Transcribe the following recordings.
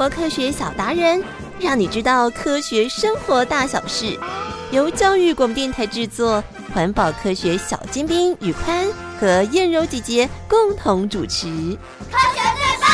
活科学小达人，让你知道科学生活大小事。由教育广播电台制作，环保科学小尖兵宇宽和燕柔姐姐共同主持。科学最棒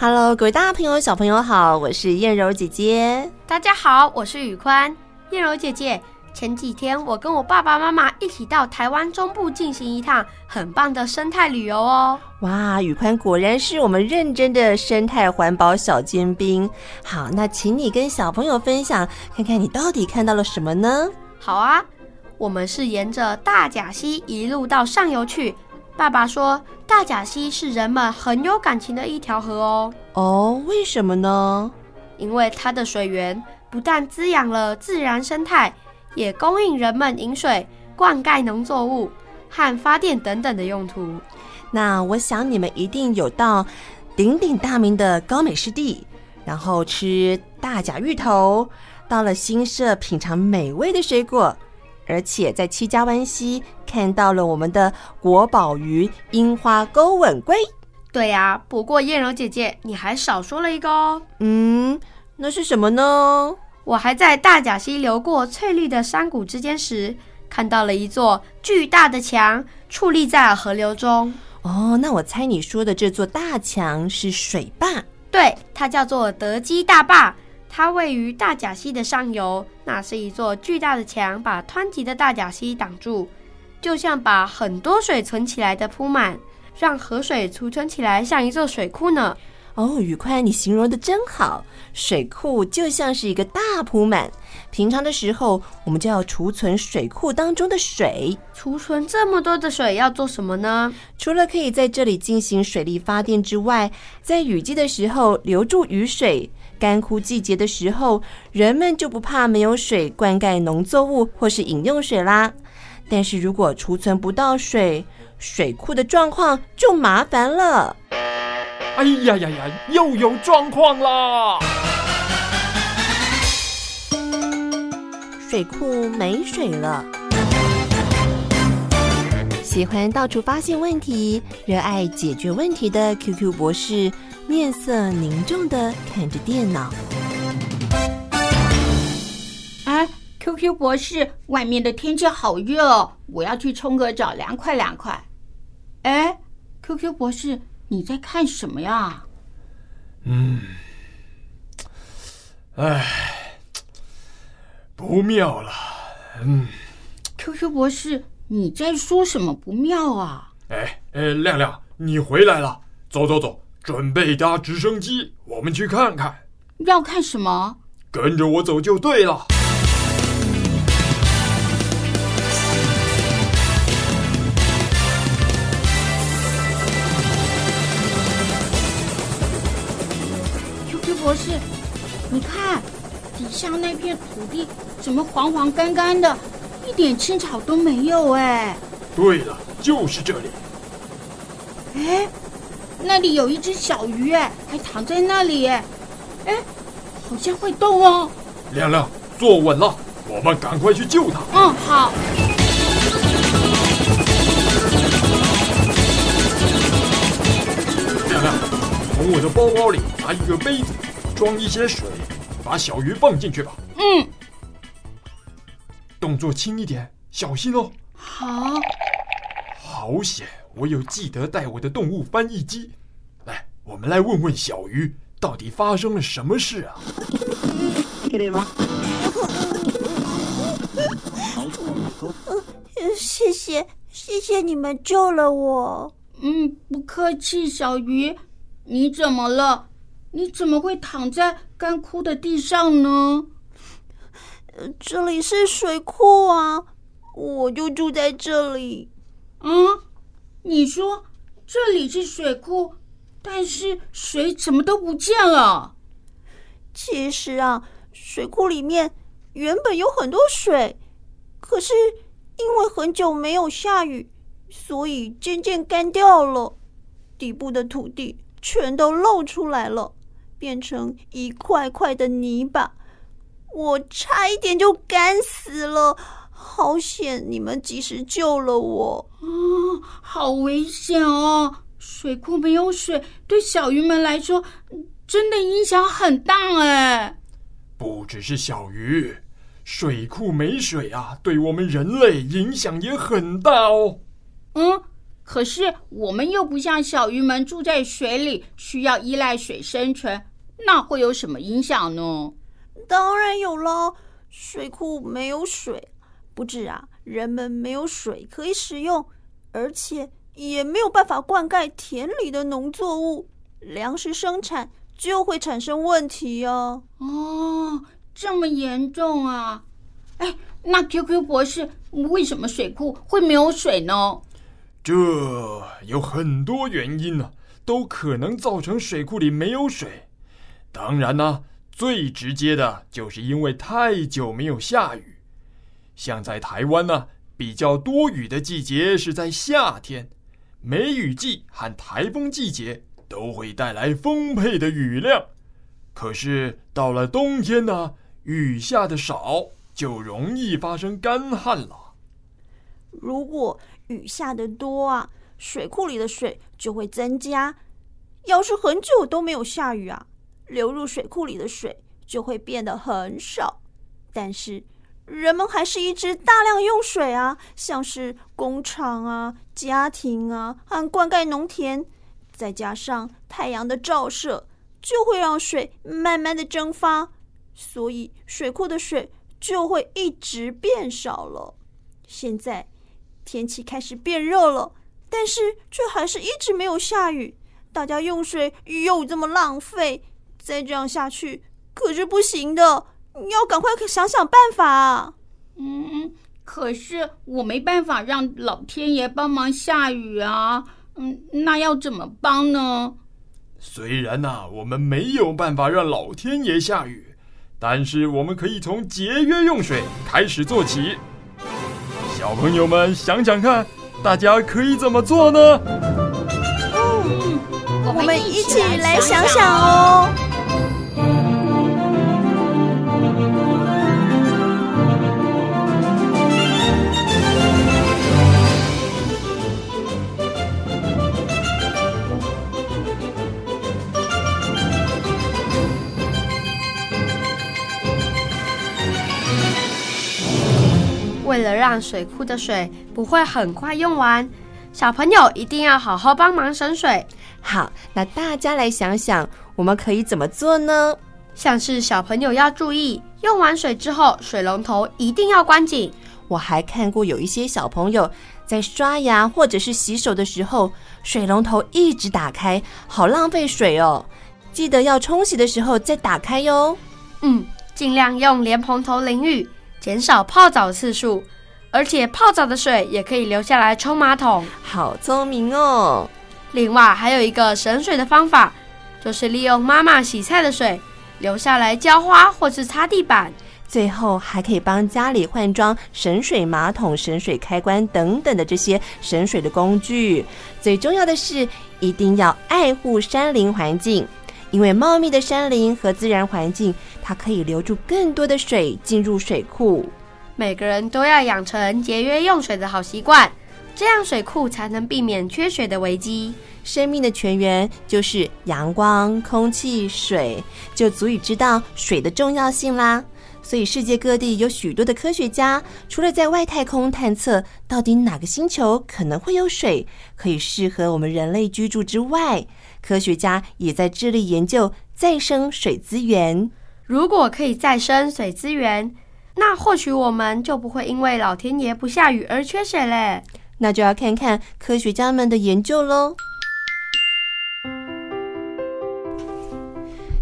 ！Hello，各位大朋友、小朋友好，我是燕柔姐姐。大家好，我是宇宽。燕柔姐姐，前几天我跟我爸爸妈妈一起到台湾中部进行一趟很棒的生态旅游哦。哇，宇宽果然是我们认真的生态环保小尖兵。好，那请你跟小朋友分享，看看你到底看到了什么呢？好啊，我们是沿着大甲溪一路到上游去。爸爸说，大甲溪是人们很有感情的一条河哦。哦，为什么呢？因为它的水源不但滋养了自然生态。也供应人们饮水、灌溉农作物和发电等等的用途。那我想你们一定有到鼎鼎大名的高美湿地，然后吃大甲芋头，到了新社品尝美味的水果，而且在七家湾溪看到了我们的国宝鱼——樱花钩吻龟。对呀，不过燕柔姐姐，你还少说了一个哦。嗯，那是什么呢？我还在大甲溪流过翠绿的山谷之间时，看到了一座巨大的墙矗立在河流中。哦，那我猜你说的这座大墙是水坝？对，它叫做德基大坝，它位于大甲溪的上游。那是一座巨大的墙，把湍急的大甲溪挡住，就像把很多水存起来的铺满，让河水储存起来，像一座水库呢。哦，宇宽，你形容的真好。水库就像是一个大铺满，平常的时候，我们就要储存水库当中的水。储存这么多的水要做什么呢？除了可以在这里进行水力发电之外，在雨季的时候留住雨水，干枯季节的时候，人们就不怕没有水灌溉农作物或是饮用水啦。但是如果储存不到水，水库的状况就麻烦了。哎呀呀呀！又有状况啦！水库没水了。喜欢到处发现问题、热爱解决问题的 QQ 博士，面色凝重的看着电脑。哎，QQ 博士，外面的天气好热哦，我要去冲个澡，凉快凉快。哎，QQ 博士。你在看什么呀？嗯，哎，不妙了。嗯，QQ 博士，你在说什么不妙啊？哎哎，亮亮，你回来了，走走走，准备搭直升机，我们去看看。要看什么？跟着我走就对了。你看底下那片土地怎么黄黄干干的，一点青草都没有哎。对了，就是这里。哎，那里有一只小鱼哎，还躺在那里哎，哎，好像会动哦。亮亮，坐稳了，我们赶快去救它。嗯，好。亮亮，从我的包包里拿一个杯子。装一些水，把小鱼放进去吧。嗯，动作轻一点，小心哦。好。好险，我有记得带我的动物翻译机。来，我们来问问小鱼，到底发生了什么事啊？谢谢，谢谢你们救了我。嗯，不客气，小鱼，你怎么了？你怎么会躺在干枯的地上呢？这里是水库啊，我就住在这里。嗯，你说这里是水库，但是水怎么都不见了？其实啊，水库里面原本有很多水，可是因为很久没有下雨，所以渐渐干掉了，底部的土地全都露出来了。变成一块块的泥巴，我差一点就干死了，好险！你们及时救了我。啊，好危险哦！水库没有水，对小鱼们来说真的影响很大哎。不只是小鱼，水库没水啊，对我们人类影响也很大哦。嗯，可是我们又不像小鱼们住在水里，需要依赖水生存，那会有什么影响呢？当然有了，水库没有水，不止啊，人们没有水可以使用，而且也没有办法灌溉田里的农作物，粮食生产就会产生问题啊。哦，这么严重啊！哎，那 QQ 博士，为什么水库会没有水呢？这有很多原因呢、都可能造成水库里没有水。当然呢、最直接的就是因为太久没有下雨，像在台湾呢，比较多雨的季节是在夏天，梅雨季和台风季节都会带来丰沛的雨量。可是到了冬天呢，雨下的少，就容易发生干旱了。如果雨下得多啊，水库里的水就会增加。要是很久都没有下雨啊，流入水库里的水就会变得很少，但是人们还是一直大量用水啊，像是工厂啊、家庭啊和灌溉农田，再加上太阳的照射，就会让水慢慢的蒸发，所以水库的水就会一直变少了。现在天气开始变热了，但是却还是一直没有下雨，大家用水又这么浪费。再这样下去可是不行的，你要赶快想想办法啊。嗯，可是我没办法让老天爷帮忙下雨啊。嗯，那要怎么帮呢？虽然呐、啊，我们没有办法让老天爷下雨，但是我们可以从节约用水开始做起。小朋友们想想看，大家可以怎么做呢？嗯，我们一起来想想哦。为了让水库的水不会很快用完，小朋友一定要好好帮忙省水。好，那大家来想想，我们可以怎么做呢？像是小朋友要注意，用完水之后，水龙头一定要关紧。我还看过有一些小朋友在刷牙或者是洗手的时候，水龙头一直打开，好浪费水哦。记得要冲洗的时候再打开哟。嗯，尽量用莲蓬头淋浴。减少泡澡次数，而且泡澡的水也可以留下来冲马桶。好聪明哦！另外还有一个省水的方法，就是利用妈妈洗菜的水留下来浇花或是擦地板。最后还可以帮家里换装省水马桶、省水开关等等的这些省水的工具。最重要的是，一定要爱护山林环境。因为茂密的山林和自然环境，它可以留住更多的水进入水库。每个人都要养成节约用水的好习惯，这样水库才能避免缺水的危机。生命的泉源就是阳光、空气、水，就足以知道水的重要性啦。所以世界各地有许多的科学家，除了在外太空探测到底哪个星球可能会有水，可以适合我们人类居住之外，科学家也在致力研究再生水资源。如果可以再生水资源，那或许我们就不会因为老天爷不下雨而缺水嘞。那就要看看科学家们的研究喽。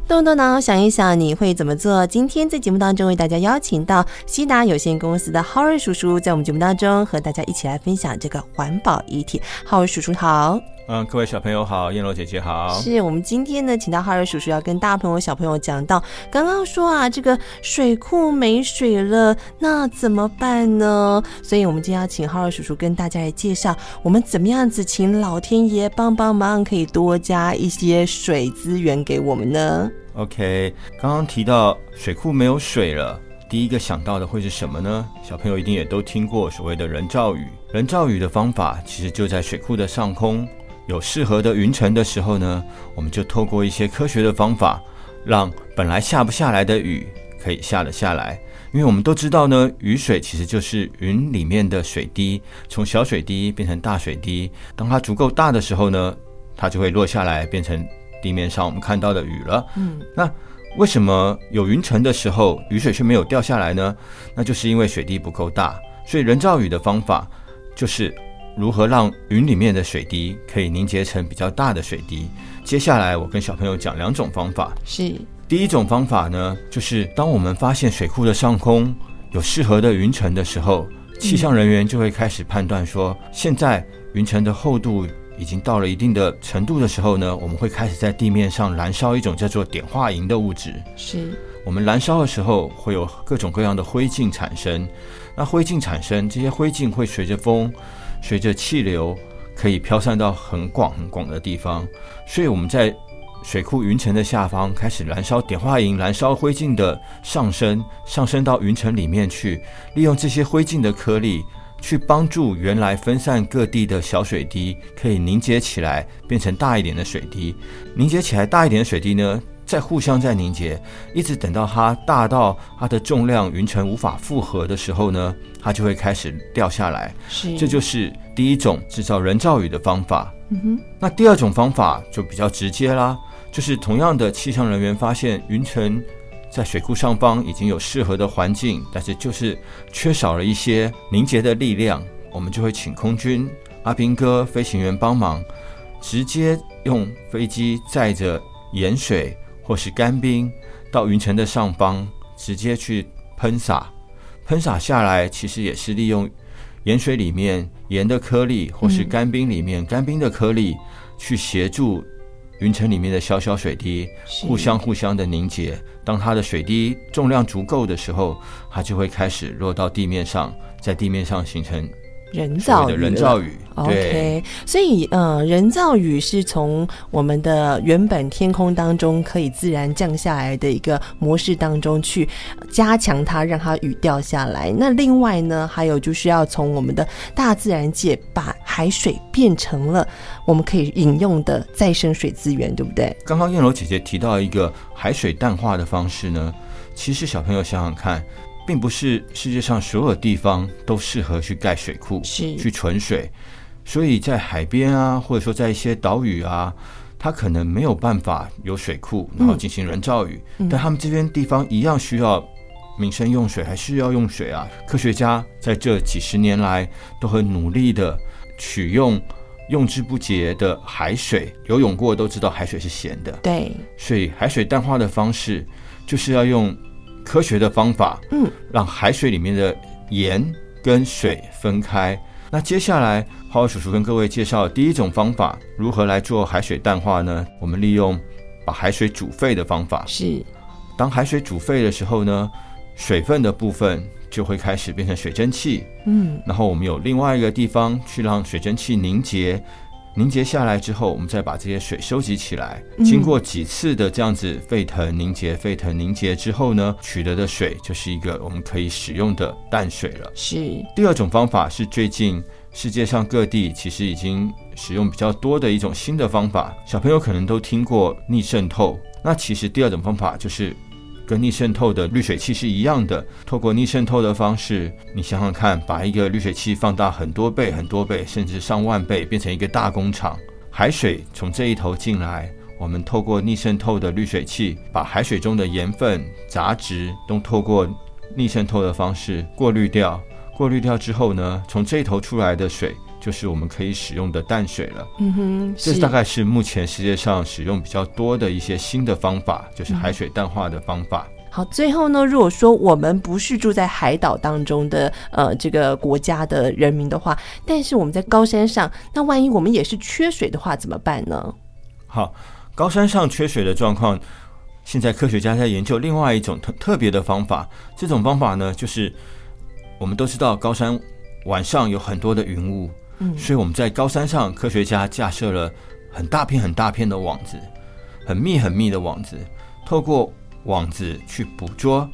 动动脑想一想，你会怎么做？今天在节目当中为大家邀请到西达有限公司的浩瑞叔叔，在我们节目当中和大家一起来分享这个环保议题。浩瑞叔叔好。嗯，各位小朋友好，燕罗姐姐好。是我们今天呢，请到浩尔叔叔要跟大朋友、小朋友讲到，刚刚说啊，这个水库没水了，那怎么办呢？所以，我们今天要请浩尔叔叔跟大家来介绍，我们怎么样子请老天爷帮帮忙，可以多加一些水资源给我们呢？OK，刚刚提到水库没有水了，第一个想到的会是什么呢？小朋友一定也都听过所谓的人造雨，人造雨的方法其实就在水库的上空。有适合的云层的时候呢，我们就透过一些科学的方法，让本来下不下来的雨可以下得下来。因为我们都知道呢，雨水其实就是云里面的水滴，从小水滴变成大水滴。当它足够大的时候呢，它就会落下来，变成地面上我们看到的雨了。嗯，那为什么有云层的时候，雨水却没有掉下来呢？那就是因为水滴不够大。所以人造雨的方法就是。如何让云里面的水滴可以凝结成比较大的水滴？接下来我跟小朋友讲两种方法。是，第一种方法呢，就是当我们发现水库的上空有适合的云层的时候，气象人员就会开始判断说，现在云层的厚度已经到了一定的程度的时候呢，我们会开始在地面上燃烧一种叫做碘化银的物质。是，我们燃烧的时候会有各种各样的灰烬产生，那灰烬产生，这些灰烬会随着风。随着气流可以飘散到很广很广的地方，所以我们在水库云层的下方开始燃烧碘化银，燃烧灰烬的上升，上升到云层里面去，利用这些灰烬的颗粒去帮助原来分散各地的小水滴可以凝结起来，变成大一点的水滴。凝结起来大一点的水滴呢，再互相在凝结，一直等到它大到它的重量云层无法负荷的时候呢，它就会开始掉下来。是，这就是第一种制造人造雨的方法。嗯哼，那第二种方法就比较直接啦，就是同样的气象人员发现云层在水库上方已经有适合的环境，但是就是缺少了一些凝结的力量，我们就会请空军阿兵哥飞行员帮忙，直接用飞机载着盐水。或是干冰到云层的上方，直接去喷洒，喷洒下来，其实也是利用盐水里面盐的颗粒，或是干冰里面干冰的颗粒，去协助云层里面的小小水滴互相互相的凝结。当它的水滴重量足够的时候，它就会开始落到地面上，在地面上形成。人造人造雨，OK，所以呃，人造雨是从我们的原本天空当中可以自然降下来的一个模式当中去加强它，让它雨掉下来。那另外呢，还有就是要从我们的大自然界把海水变成了我们可以饮用的再生水资源，对不对？刚刚燕柔姐姐提到一个海水淡化的方式呢，其实小朋友想想看。并不是世界上所有地方都适合去盖水库，是去存水，所以在海边啊，或者说在一些岛屿啊，它可能没有办法有水库，然后进行人造雨。嗯、但他们这边地方一样需要民生用水，还是要用水啊。科学家在这几十年来都很努力的取用用之不竭的海水，游泳过都知道海水是咸的，对，所以海水淡化的方式就是要用。科学的方法，嗯，让海水里面的盐跟水分开。那接下来，浩浩叔叔跟各位介绍第一种方法，如何来做海水淡化呢？我们利用把海水煮沸的方法。是，当海水煮沸的时候呢，水分的部分就会开始变成水蒸气。嗯，然后我们有另外一个地方去让水蒸气凝结。凝结下来之后，我们再把这些水收集起来。经过几次的这样子沸腾凝结、沸腾凝结之后呢，取得的水就是一个我们可以使用的淡水了。是。第二种方法是最近世界上各地其实已经使用比较多的一种新的方法，小朋友可能都听过逆渗透。那其实第二种方法就是。跟逆渗透的滤水器是一样的，透过逆渗透的方式，你想想看，把一个滤水器放大很多倍、很多倍，甚至上万倍，变成一个大工厂。海水从这一头进来，我们透过逆渗透的滤水器，把海水中的盐分、杂质都透过逆渗透的方式过滤掉。过滤掉之后呢，从这一头出来的水。就是我们可以使用的淡水了。嗯哼，这大概是目前世界上使用比较多的一些新的方法，就是海水淡化的方法。嗯。好，最后呢，如果说我们不是住在海岛当中的呃这个国家的人民的话，但是我们在高山上，那万一我们也是缺水的话，怎么办呢？好，高山上缺水的状况，现在科学家在研究另外一种特特别的方法。这种方法呢，就是我们都知道高山晚上有很多的云雾。所以我们在高山上，科学家架设了很大片、很大片的网子，很密、很密的网子。透过网子去捕捉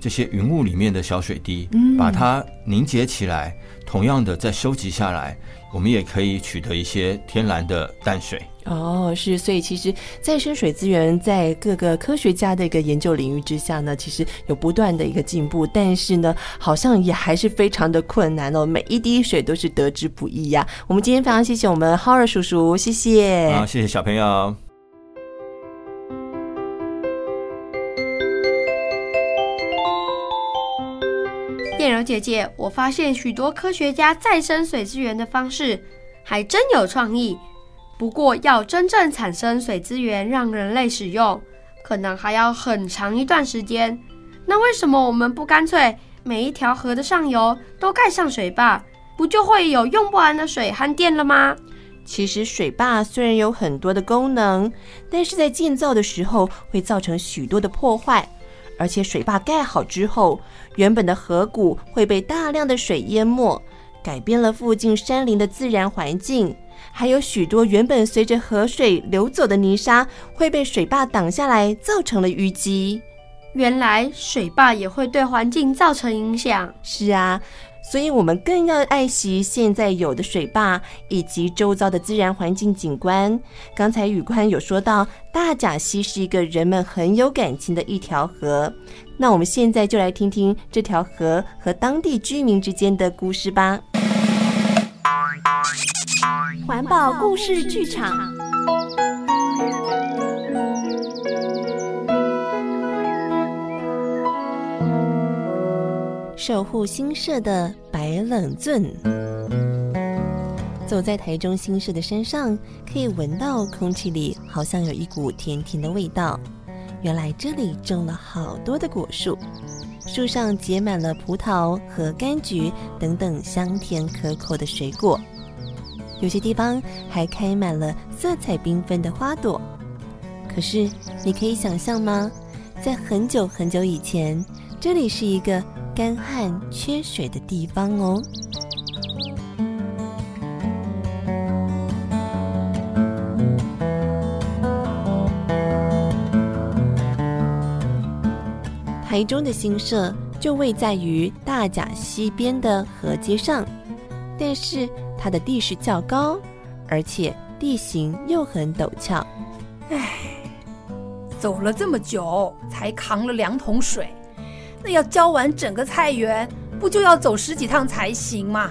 这些云雾里面的小水滴，嗯把它凝结起来，同样的再收集下来，我们也可以取得一些天然的淡水。哦，是，所以其实再生水资源在各个科学家的一个研究领域之下呢，其实有不断的一个进步，但是呢，好像也还是非常的困难哦。每一滴水都是得之不易呀、啊。我们今天非常谢谢我们 Howard 叔叔，谢谢。好，谢谢小朋友。姐姐，我发现许多科学家再生水资源的方式还真有创意。不过，要真正产生水资源让人类使用，可能还要很长一段时间。那为什么我们不干脆每一条河的上游都盖上水坝，不就会有用不完的水和电了吗？其实，水坝虽然有很多的功能，但是在建造的时候会造成许多的破坏，而且水坝盖好之后，原本的河谷会被大量的水淹没，改变了附近山林的自然环境。还有许多原本随着河水流走的泥沙会被水坝挡下来，造成了淤积。原来水坝也会对环境造成影响。是啊，所以我们更要爱惜现在有的水坝以及周遭的自然环境景观。刚才宇宽有说到，大甲溪是一个人们很有感情的一条河。那我们现在就来听听这条河和当地居民之间的故事吧。环保故事剧场。守护新社的白冷圳，走在台中新社的山上，可以闻到空气里好像有一股甜甜的味道。原来这里种了好多的果树，树上结满了葡萄和柑橘等等香甜可口的水果。有些地方还开满了色彩缤纷的花朵。可是，你可以想象吗？在很久很久以前，这里是一个干旱缺水的地方哦。台中的新社就位在于大甲溪边的河街上，但是它的地势较高，而且地形又很陡峭。唉，走了这么久才扛了两桶水，那要浇完整个菜园，不就要走十几趟才行吗？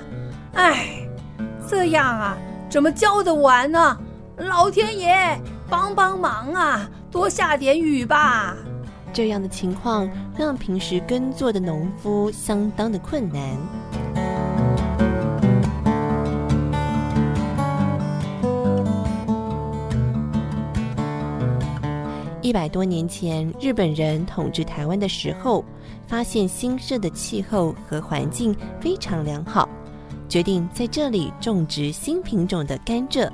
唉，这样啊，怎么浇得完呢？老天爷，帮帮忙啊！多下点雨吧。这样的情况让平时耕作的农夫相当的困难。一百多年前，日本人统治台湾的时候，发现新社的气候和环境非常良好，决定在这里种植新品种的甘蔗。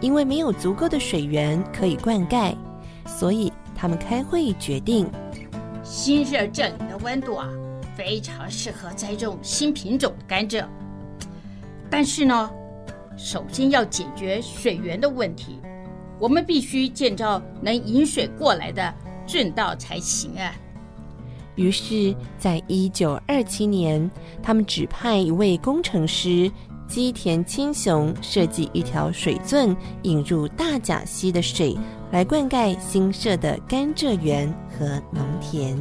因为没有足够的水源可以灌溉，所以他们开会决定，新社这里的温度啊，非常适合栽种新品种的甘蔗。但是呢，首先要解决水源的问题，我们必须建造能引水过来的圳道才行啊。于是，在一九二七年，他们指派一位工程师基田清雄设计一条水圳，引入大甲溪的水，来灌溉新设的甘蔗园和农田。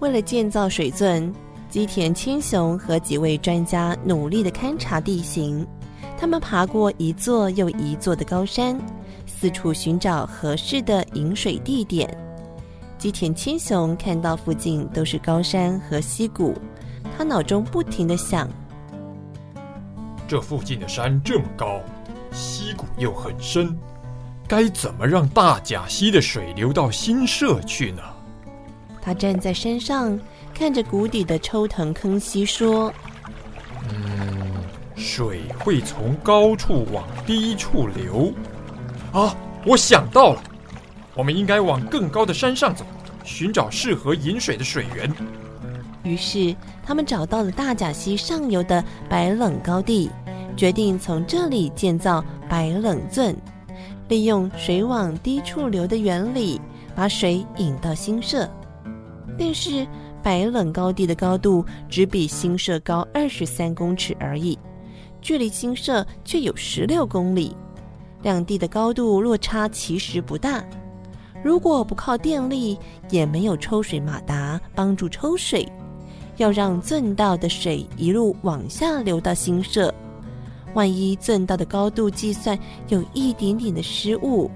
为了建造水圳，基田清雄和几位专家努力地勘察地形，他们爬过一座又一座的高山，四处寻找合适的引水地点。矶田清雄看到附近都是高山和溪谷，他脑中不停的想：这附近的山这么高，溪谷又很深，该怎么让大甲溪的水流到新社去呢？他站在山上，看着谷底的抽藤坑溪，说：“嗯，水会从高处往低处流。啊，我想到了。”我们应该往更高的山上走，寻找适合引水的水源。于是，他们找到了大甲溪上游的白冷高地，决定从这里建造白冷圳，利用水往低处流的原理，把水引到新社。但是白冷高地的高度只比新社高二十三公尺而已，距离新社却有十六公里，两地的高度落差其实不大。如果不靠电力，也没有抽水马达帮助抽水，要让圳道的水一路往下流到新社，万一圳道的高度计算有一点点的失误，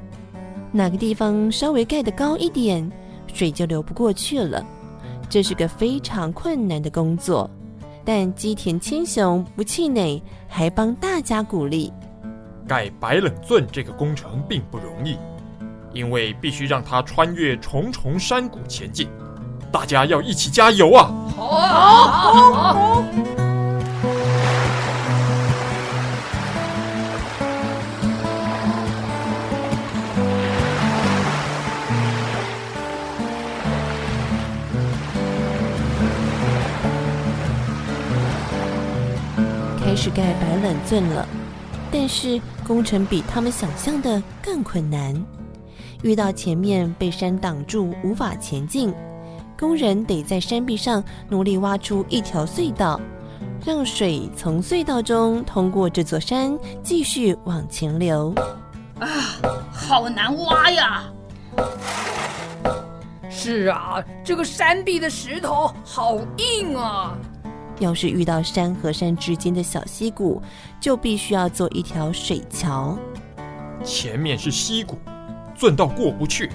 哪个地方稍微盖得高一点，水就流不过去了。这是个非常困难的工作，但基田千雄不气馁，还帮大家鼓励：盖白冷圳这个工程并不容易。因为必须让他穿越重重山谷前进，大家要一起加油啊！好啊，好，好，开始盖白冷圳了，但是工程比他们想象的更困难。遇到前面被山挡住，无法前进，工人得在山壁上努力挖出一条隧道，让水从隧道中通过这座山，继续往前流。啊，好难挖呀！是啊，这个山壁的石头好硬啊！要是遇到山和山之间的小溪谷，就必须要做一条水桥。前面是溪谷。钻到过不去，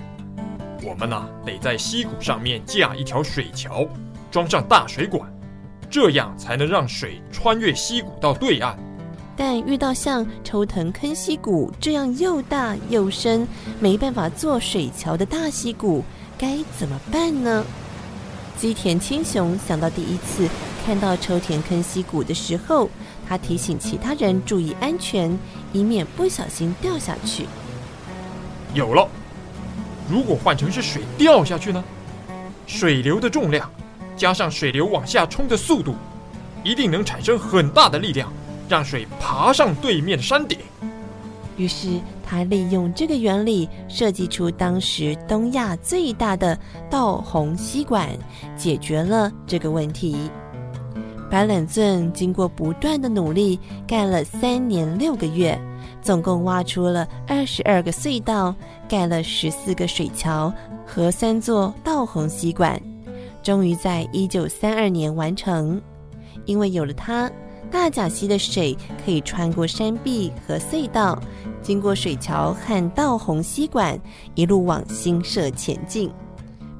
我们呢得在溪谷上面架一条水桥，装上大水管，这样才能让水穿越溪谷到对岸。但遇到像抽藤坑溪谷这样又大又深，没办法做水桥的大溪谷，该怎么办呢？矶田青雄想到第一次看到抽田坑溪谷的时候，他提醒其他人注意安全，以免不小心掉下去。有了，如果换成是水掉下去呢？水流的重量加上水流往下冲的速度，一定能产生很大的力量，让水爬上对面的山顶。于是他利用这个原理，设计出当时东亚最大的道洪溪管，解决了这个问题。白冷圳经过不断的努力，盖了三年六个月。总共挖出了二十二个隧道，盖了十四个水桥和三座道洪吸管，终于在一九三二年完成。因为有了它，大甲溪的水可以穿过山壁和隧道，经过水桥和道洪吸管，一路往新社前进，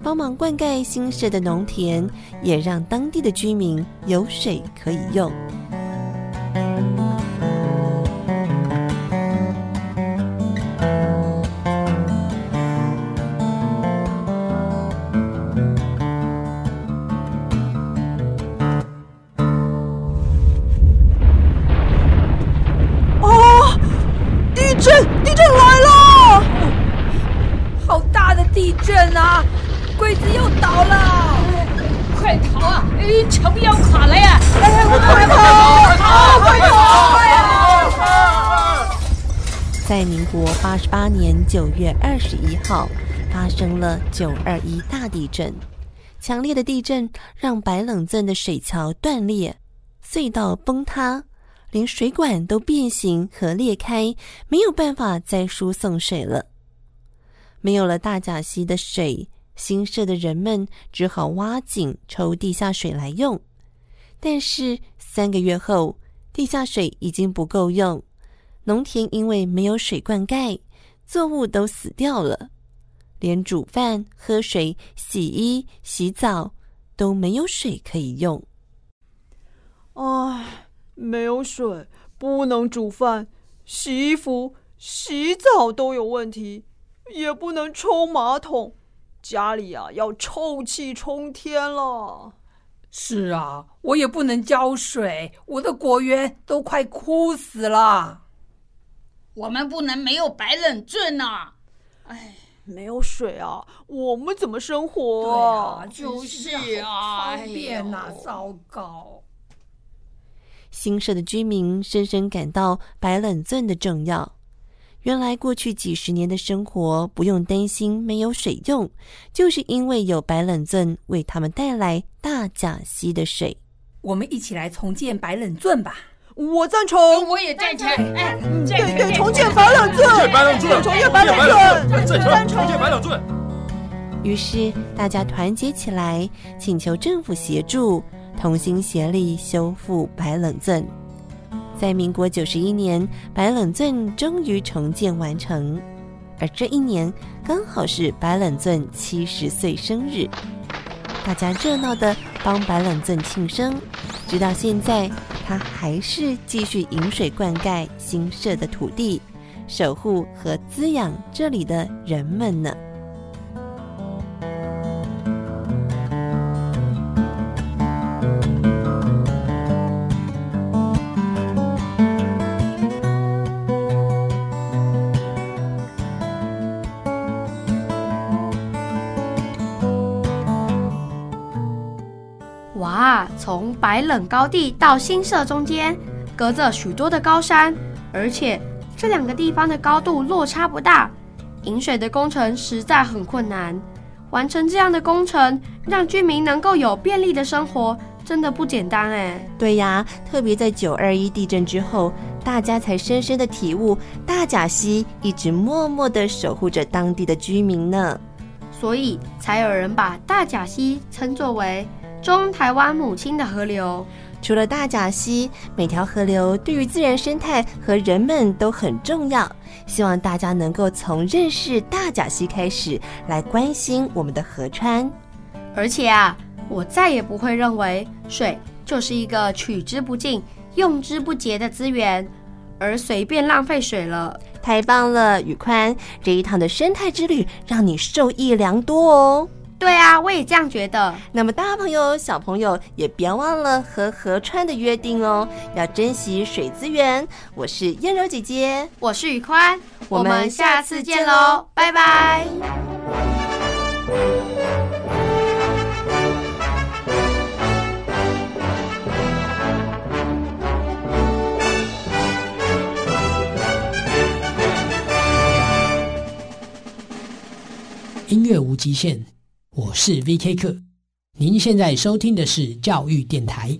帮忙灌溉新社的农田，也让当地的居民有水可以用。九月二十一号，发生了九二一大地震。强烈的地震让白冷镇的水桥断裂，隧道崩塌，连水管都变形和裂开，没有办法再输送水了。没有了大甲溪的水，新社的人们只好挖井抽地下水来用。但是三个月后，地下水已经不够用。农田因为没有水灌溉，作物都死掉了，连煮饭、喝水、洗衣、洗澡都没有水可以用。唉，没有水，不能煮饭、洗衣服、洗澡都有问题，也不能冲马桶，家里啊要臭气冲天了。是啊，我也不能浇水，我的果园都快枯死了。我们不能没有白冷圳呐！哎，没有水啊，我们怎么生活啊？对啊，就是啊，方便呐，糟糕！新社的居民深深感到白冷圳的重要。原来过去几十年的生活不用担心没有水用，就是因为有白冷圳为他们带来大甲溪的水。我们一起来重建白冷圳吧！我赞成，我也赞成。哎，对对，重建白冷圳，白冷圳，重建白冷镇，赞成，重建白冷镇。于是大家团结起来，请求政府协助，同心协力修复白冷镇。在民国九十一年，白冷镇终于重建完成，而这一年刚好是白冷镇七十岁生日，大家热闹地帮白冷镇庆生。直到现在，他还是继续引水灌溉新设的土地，守护和滋养这里的人们呢。白冷高地到新社中间，隔着许多的高山，而且这两个地方的高度落差不大，引水的工程实在很困难。完成这样的工程，让居民能够有便利的生活，真的不简单哎。对呀，特别在九二一地震之后，大家才深深的体悟，大甲溪一直默默的守护着当地的居民呢。所以才有人把大甲溪称作为。中台湾母亲的河流，除了大甲溪，每条河流对于自然生态和人们都很重要。希望大家能够从认识大甲溪开始，来关心我们的河川。而且啊，我再也不会认为水就是一个取之不尽、用之不竭的资源，而随便浪费水了。太棒了，宇宽，这一趟的生态之旅让你受益良多哦。对啊，我也这样觉得。那么大朋友、小朋友也别忘了和河川的约定哦，要珍惜水资源。我是燕柔姐姐，我是宇宽，我们下次见喽，拜拜。音乐无极限。我是 VK 课，您现在收听的是教育电台。